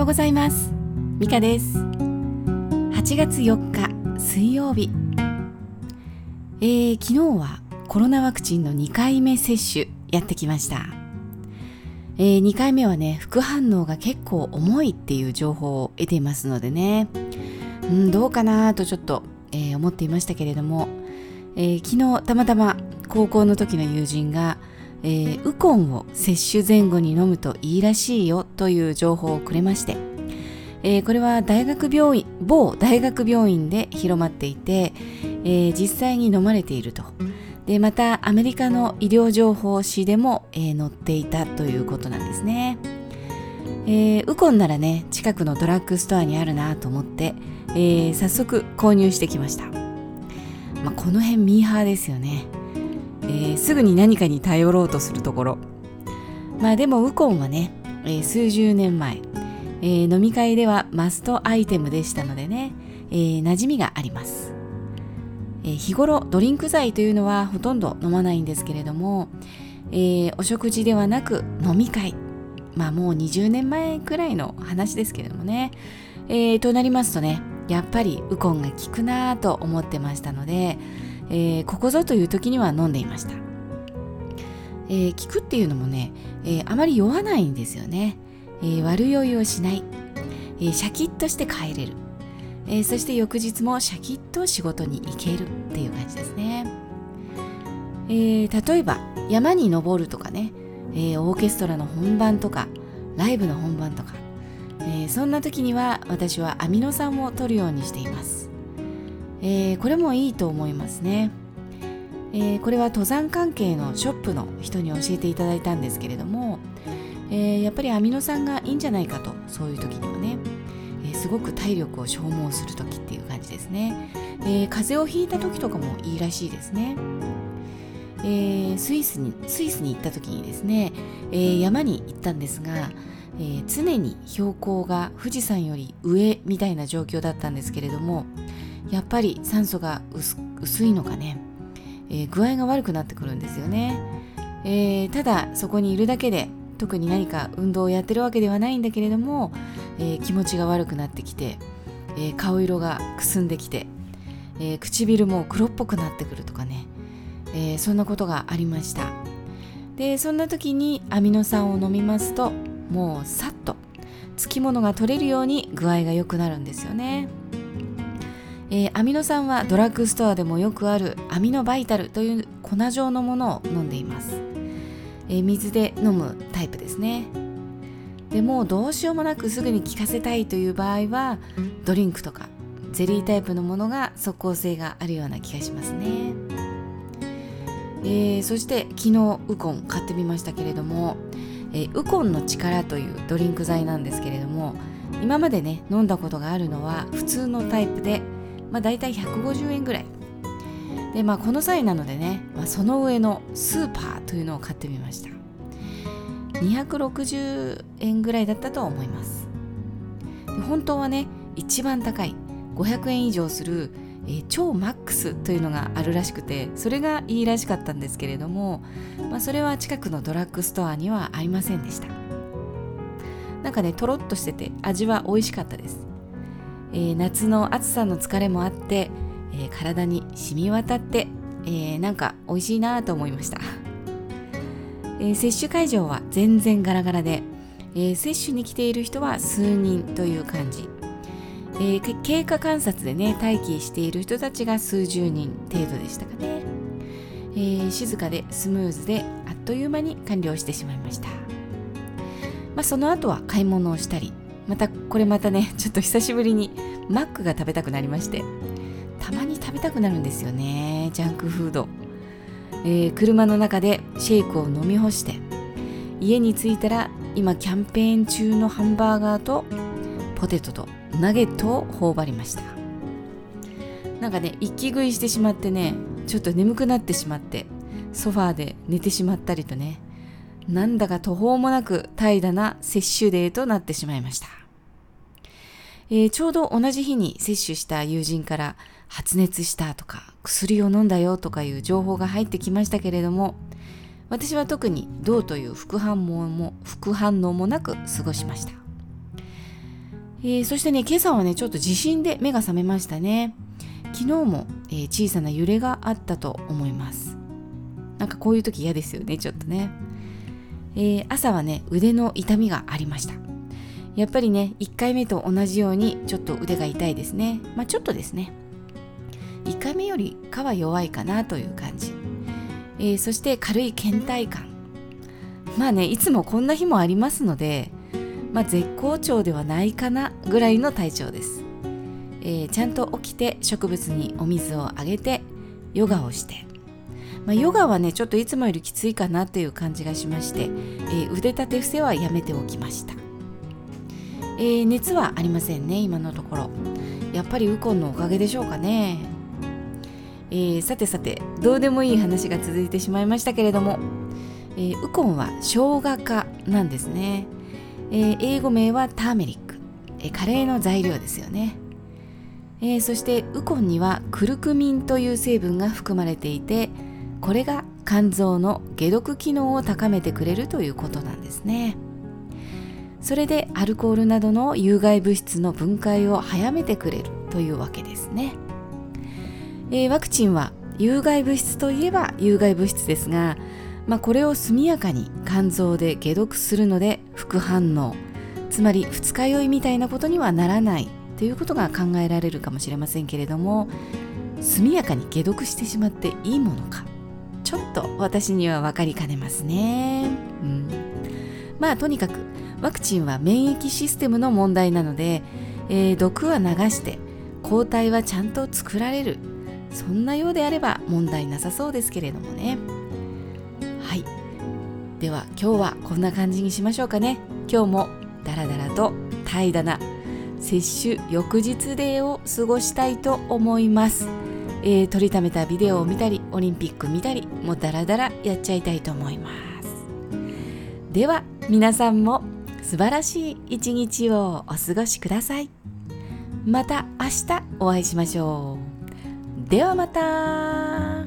ようございます。ミカです。8月4日水曜日。えー、昨日はコロナワクチンの2回目接種やってきました。えー、2回目はね副反応が結構重いっていう情報を得ていますのでね。うんどうかなとちょっと、えー、思っていましたけれども、えー、昨日たまたま高校の時の友人がえー、ウコンを摂取前後に飲むといいらしいよという情報をくれまして、えー、これは大学病院某大学病院で広まっていて、えー、実際に飲まれていると。でまたアメリカの医療情報誌でも、え載っていたということなんですね、えウコンならね近くのドラッグストアにあるなと思って、え早速購入してきました、まあ、この辺ミーハーですよね。えー、すぐに何かに頼ろうとするところ。まあでもウコンはね、えー、数十年前、えー、飲み会ではマストアイテムでしたのでね、えー、馴染みがあります、えー、日頃ドリンク剤というのはほとんど飲まないんですけれども、えー、お食事ではなく飲み会。まあもう20年前くらいの話ですけれどもね、えー、となりますとねやっぱりウコンが効くなと思ってましたので、えー、ここぞという時には飲んでいました、えー、効くっていうのもね、えー、あまり酔わないんですよね、えー、悪酔いをしない、えー、シャキッとして帰れる、えー、そして翌日もシャキッと仕事に行けるっていう感じですね、えー、例えば山に登るとかね、えー、オーケストラの本番とかライブの本番とか、えー、そんな時には私はアミノ酸を取るようにしています。えー、これもいいと思いますね、えー、これは登山関係のショップの人に教えていただいたんですけれども、えー、やっぱりアミノ酸がいいんじゃないかとそういう時にはね、えすごく体力を消耗する時っていう感じですね、え風邪をひいた時とかもいいらしいですね。えスイスにスイスに行った時にですね、え山に行ったんですが、え常に標高が富士山より上みたいな状況だったんですけれども、やっぱり酸素が薄いのかね、えー、具合が悪くなってくるんですよね、えー、ただそこにいるだけで特に何か運動をやってるわけではないんだけれども、えー、気持ちが悪くなってきて、え顔色がくすんできて、え唇も黒っぽくなってくるとかね、えそんなことがありました。でそんな時にアミノ酸を飲みますともうさっとつきものが取れるように具合が良くなるんですよね。えー、アミノ酸はドラッグストアでもよくあるアミノバイタルという粉状のものを飲んでいます、えー、水で飲むタイプですね。でもうどうしようもなくすぐに効かせたいという場合はドリンクとかゼリータイプのものが即効性があるような気がしますね、えー、そして昨日ウコン買ってみましたけれども、え、ウコンの力というドリンク剤なんですけれども今までね飲んだことがあるのは普通のタイプでまあ、大体150円ぐらい。でまあこの際なのでね、まあ、その上のスーパーというのを買ってみました。260円ぐらいだったと思います。本当はね一番高い500円以上する、えー、超マックスというのがあるらしくてそれがいいらしかったんですけれども、まあ、それは近くのドラッグストアにはありませんでした。なんかねとろっとしてて味は美味しかったです。えー、夏の暑さの疲れもあって、えー、体に染み渡って、えー、なんか美味しいなと思いました、え接種会場は全然ガラガラで、え接種に来ている人は数人という感じ、え経過観察でね待機している人たちが数十人程度でしたかね、え静かでスムーズであっという間に完了してしまいました、まあ、その後は買い物をしたりまたこれまたねちょっと久しぶりにマックが食べたくなりましてたまに食べたくなるんですよねジャンクフード、えー、車の中でシェイクを飲み干して家に着いたら今キャンペーン中のハンバーガーとポテトとナゲットを頬張りました。なんかね一気食いしてしまってねちょっと眠くなってしまってソファーで寝てしまったりとねなんだか途方もなく怠惰な摂取デーとなってしまいました。えー、ちょうど同じ日に接種した友人から発熱したとか薬を飲んだよとかいう情報が入ってきましたけれども私は特にどうという副反応も副反応もなく過ごしました、えー、そしてね今朝はねちょっと地震で目が覚めましたね。昨日も、えー、小さな揺れがあったと思います。なんかこういう時嫌ですよねちょっとね、えー、朝はね腕の痛みがありました。やっぱりね1回目と同じようにちょっと腕が痛いですね。まあちょっとですね。1回目よりかは弱いかなという感じ、えー、そして軽い倦怠感。まあねいつもこんな日もありますのでまあ、絶好調ではないかなぐらいの体調です、えー、ちゃんと起きて植物にお水をあげてヨガをして、まあ、ヨガはねちょっといつもよりきついかなという感じがしまして、えー、腕立て伏せはやめておきました、えー、熱はありませんね今のところ。やっぱりウコンのおかげでしょうかね。えー、さてさてどうでもいい話が続いてしまいましたけれども、えー、ウコンは生姜科なんですね。え、英語名はターメリック、え、カレーの材料ですよね、えー、そしてウコンにはクルクミンという成分が含まれていてこれが肝臓の解毒機能を高めてくれるということなんですね。それでアルコールなどの有害物質の分解を早めてくれるというわけですね、えー、ワクチンは有害物質といえば有害物質ですがまあ、これを速やかに肝臓で解毒するので副反応つまり二日酔いみたいなことにはならないということが考えられるかもしれませんけれども速やかに解毒してしまっていいものかちょっと私には分かりかねますね、うん、まあとにかくワクチンは免疫システムの問題なので、えー、毒は流して抗体はちゃんと作られる。そんなようであれば問題なさそうですけれどもね。はい。では今日はこんな感じにしましょうかね。今日もダラダラと怠惰な接種翌日デーを過ごしたいと思います、えー、撮りためたビデオを見たりオリンピック見たりもうダラダラやっちゃいたいと思います。では皆さんも素晴らしい一日をお過ごしください。また明日お会いしましょう。ではまた。